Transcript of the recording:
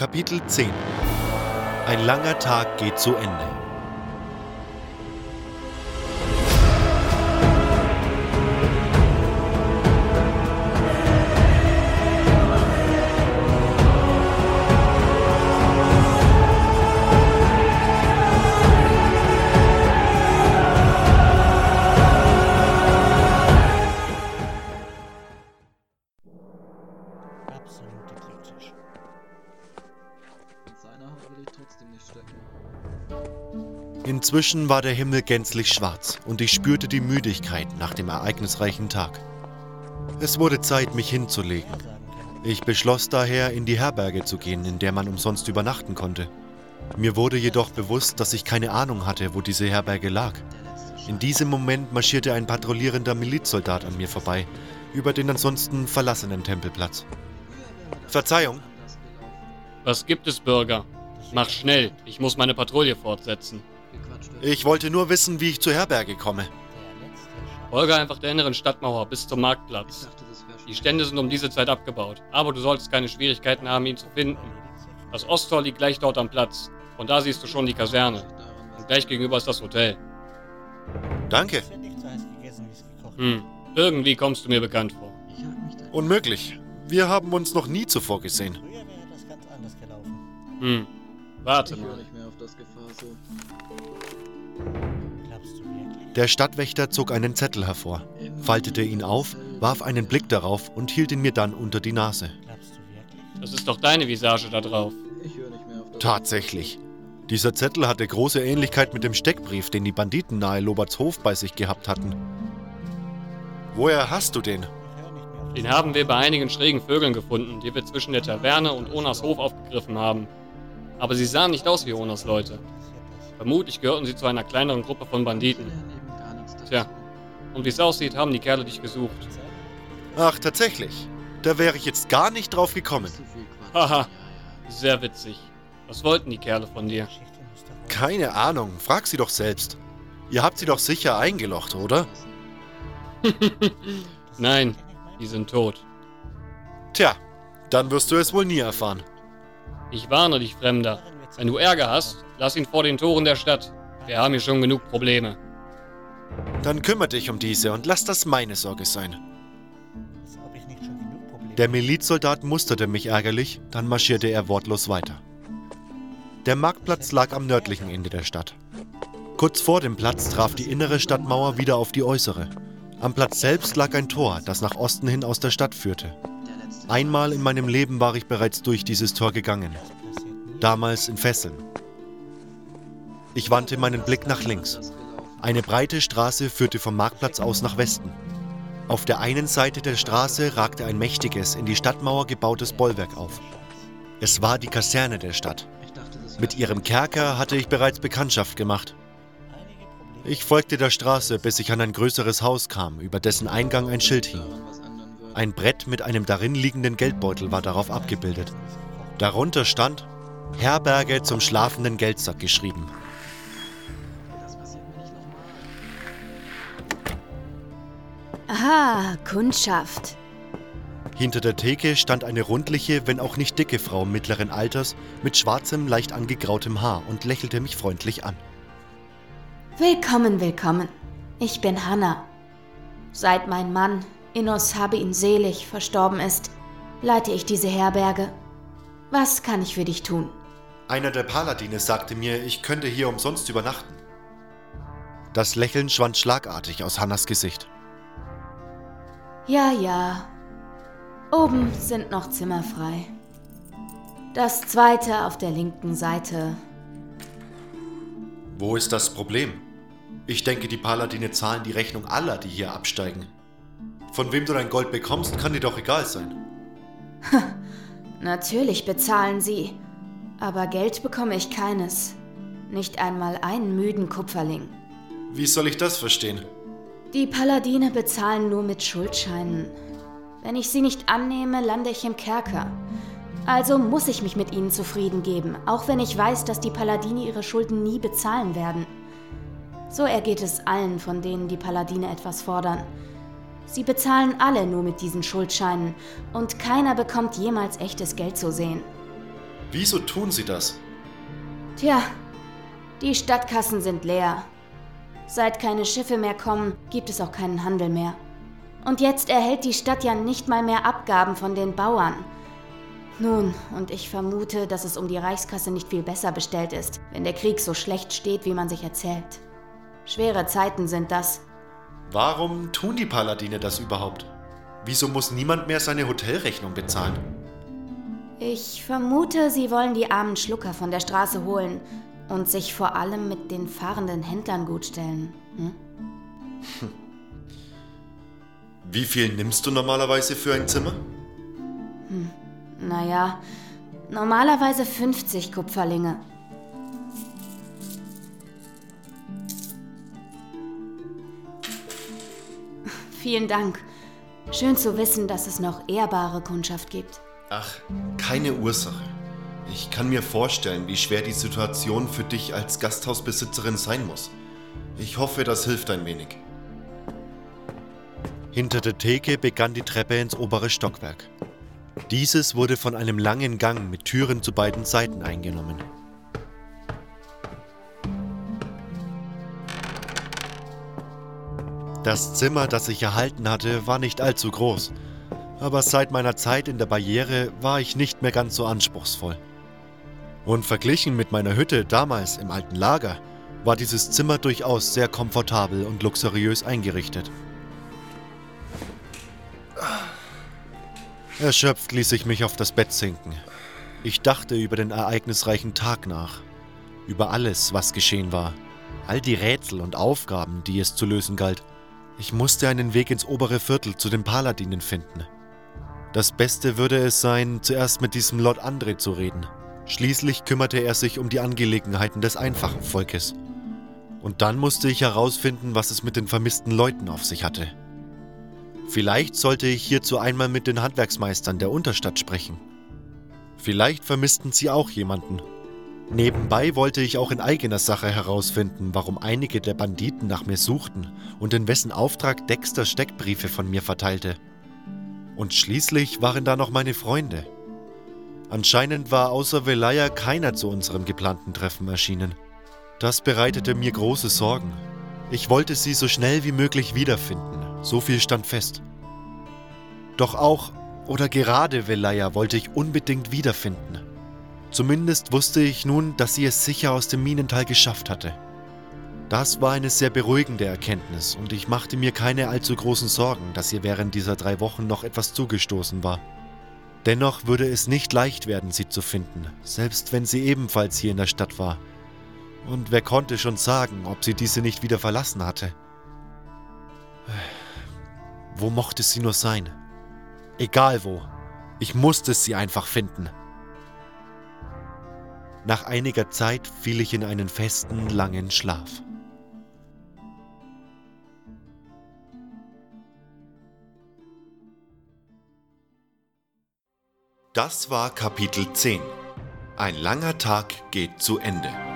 Kapitel 10 Ein langer Tag geht zu Ende. Inzwischen war der Himmel gänzlich schwarz und ich spürte die Müdigkeit nach dem ereignisreichen Tag. Es wurde Zeit, mich hinzulegen. Ich beschloss daher, in die Herberge zu gehen, in der man umsonst übernachten konnte. Mir wurde jedoch bewusst, dass ich keine Ahnung hatte, wo diese Herberge lag. In diesem Moment marschierte ein patrouillierender Milizsoldat an mir vorbei, über den ansonsten verlassenen Tempelplatz. Verzeihung. Was gibt es, Bürger? Mach schnell, ich muss meine Patrouille fortsetzen. Ich wollte nur wissen, wie ich zur Herberge komme. Folge einfach der inneren Stadtmauer bis zum Marktplatz. Die Stände sind um diese Zeit abgebaut, aber du solltest keine Schwierigkeiten haben, ihn zu finden. Das Osttor liegt gleich dort am Platz. Von da siehst du schon die Kaserne. Und gleich gegenüber ist das Hotel. Danke. Hm, irgendwie kommst du mir bekannt vor. Unmöglich. Wir haben uns noch nie zuvor gesehen. Früher wäre das ganz anders gelaufen. Hm, warte Ich mal. nicht mehr auf das Gefahr so. Glaubst du wirklich? Der Stadtwächter zog einen Zettel hervor, faltete ihn auf, warf einen Blick darauf und hielt ihn mir dann unter die Nase. Das ist doch deine Visage da drauf. Ich höre nicht mehr auf das. Tatsächlich. Dieser Zettel hatte große Ähnlichkeit mit dem Steckbrief, den die Banditen nahe Lobertshof bei sich gehabt hatten. Woher hast du den? Den haben wir bei einigen schrägen Vögeln gefunden, die wir zwischen der Taverne und Onas Hof aufgegriffen haben. Aber sie sahen nicht aus wie Onas Leute. Vermutlich gehörten sie zu einer kleineren Gruppe von Banditen. Tja. Und wie es aussieht, haben die Kerle dich gesucht. Ach, tatsächlich. Da wäre ich jetzt gar nicht drauf gekommen. Haha. Sehr witzig. Was wollten die Kerle von dir? Keine Ahnung, frag sie doch selbst. Ihr habt sie doch sicher eingelocht, oder? Nein, die sind tot. Tja, dann wirst du es wohl nie erfahren. Ich warne dich, Fremder. Wenn du Ärger hast, lass ihn vor den Toren der Stadt. Wir haben hier schon genug Probleme. Dann kümmere dich um diese und lass das meine Sorge sein. Der Milizsoldat musterte mich ärgerlich, dann marschierte er wortlos weiter. Der Marktplatz lag am nördlichen Ende der Stadt. Kurz vor dem Platz traf die innere Stadtmauer wieder auf die äußere. Am Platz selbst lag ein Tor, das nach Osten hin aus der Stadt führte. Einmal in meinem Leben war ich bereits durch dieses Tor gegangen, damals in Fesseln. Ich wandte meinen Blick nach links. Eine breite Straße führte vom Marktplatz aus nach Westen. Auf der einen Seite der Straße ragte ein mächtiges, in die Stadtmauer gebautes Bollwerk auf. Es war die Kaserne der Stadt. Mit ihrem Kerker hatte ich bereits Bekanntschaft gemacht. Ich folgte der Straße, bis ich an ein größeres Haus kam, über dessen Eingang ein Schild hing. Ein Brett mit einem darin liegenden Geldbeutel war darauf abgebildet. Darunter stand Herberge zum schlafenden Geldsack geschrieben. Das passiert mir nicht nochmal. Aha, Kundschaft. Hinter der Theke stand eine rundliche, wenn auch nicht dicke Frau mittleren Alters mit schwarzem, leicht angegrautem Haar und lächelte mich freundlich an. Willkommen, willkommen. Ich bin Hanna. Seit mein Mann, Innos habe ihn selig, verstorben ist, leite ich diese Herberge. Was kann ich für dich tun? Einer der Paladine sagte mir, ich könnte hier umsonst übernachten. Das Lächeln schwand schlagartig aus Hannas Gesicht. Ja, ja. Oben sind noch Zimmer frei. Das zweite auf der linken Seite. Wo ist das Problem? Ich denke, die Paladine zahlen die Rechnung aller, die hier absteigen. Von wem du dein Gold bekommst, kann dir doch egal sein. Natürlich bezahlen sie. Aber Geld bekomme ich keines. Nicht einmal einen müden Kupferling. Wie soll ich das verstehen? Die Paladine bezahlen nur mit Schuldscheinen. Wenn ich sie nicht annehme, lande ich im Kerker. Also muss ich mich mit ihnen zufrieden geben, auch wenn ich weiß, dass die Paladine ihre Schulden nie bezahlen werden. So ergeht es allen, von denen die Paladine etwas fordern. Sie bezahlen alle nur mit diesen Schuldscheinen und keiner bekommt jemals echtes Geld zu sehen. Wieso tun sie das? Tja, die Stadtkassen sind leer. Seit keine Schiffe mehr kommen, gibt es auch keinen Handel mehr. Und jetzt erhält die Stadt ja nicht mal mehr Abgaben von den Bauern. Nun, und ich vermute, dass es um die Reichskasse nicht viel besser bestellt ist, wenn der Krieg so schlecht steht, wie man sich erzählt. Schwere Zeiten sind das. Warum tun die Paladine das überhaupt? Wieso muss niemand mehr seine Hotelrechnung bezahlen? Ich vermute, sie wollen die armen Schlucker von der Straße holen und sich vor allem mit den fahrenden Händlern gutstellen. Hm? Wie viel nimmst du normalerweise für ein Zimmer? Naja, normalerweise 50 Kupferlinge. Vielen Dank. Schön zu wissen, dass es noch ehrbare Kundschaft gibt. Ach, keine Ursache. Ich kann mir vorstellen, wie schwer die Situation für dich als Gasthausbesitzerin sein muss. Ich hoffe, das hilft ein wenig. Hinter der Theke begann die Treppe ins obere Stockwerk. Dieses wurde von einem langen Gang mit Türen zu beiden Seiten eingenommen. Das Zimmer, das ich erhalten hatte, war nicht allzu groß, aber seit meiner Zeit in der Barriere war ich nicht mehr ganz so anspruchsvoll. Und verglichen mit meiner Hütte damals im alten Lager, war dieses Zimmer durchaus sehr komfortabel und luxuriös eingerichtet. Erschöpft ließ ich mich auf das Bett sinken. Ich dachte über den ereignisreichen Tag nach, über alles, was geschehen war, all die Rätsel und Aufgaben, die es zu lösen galt. Ich musste einen Weg ins obere Viertel zu den Paladinen finden. Das Beste würde es sein, zuerst mit diesem Lord André zu reden. Schließlich kümmerte er sich um die Angelegenheiten des einfachen Volkes. Und dann musste ich herausfinden, was es mit den vermissten Leuten auf sich hatte. Vielleicht sollte ich hierzu einmal mit den Handwerksmeistern der Unterstadt sprechen. Vielleicht vermissten sie auch jemanden. Nebenbei wollte ich auch in eigener Sache herausfinden, warum einige der Banditen nach mir suchten und in wessen Auftrag Dexter Steckbriefe von mir verteilte. Und schließlich waren da noch meine Freunde. Anscheinend war außer Velaya keiner zu unserem geplanten Treffen erschienen. Das bereitete mir große Sorgen. Ich wollte sie so schnell wie möglich wiederfinden, so viel stand fest. Doch auch oder gerade Velaya wollte ich unbedingt wiederfinden. Zumindest wusste ich nun, dass sie es sicher aus dem Minental geschafft hatte. Das war eine sehr beruhigende Erkenntnis und ich machte mir keine allzu großen Sorgen, dass ihr während dieser drei Wochen noch etwas zugestoßen war. Dennoch würde es nicht leicht werden, sie zu finden, selbst wenn sie ebenfalls hier in der Stadt war. Und wer konnte schon sagen, ob sie diese nicht wieder verlassen hatte? Wo mochte sie nur sein? Egal wo, ich musste sie einfach finden. Nach einiger Zeit fiel ich in einen festen, langen Schlaf. Das war Kapitel 10. Ein langer Tag geht zu Ende.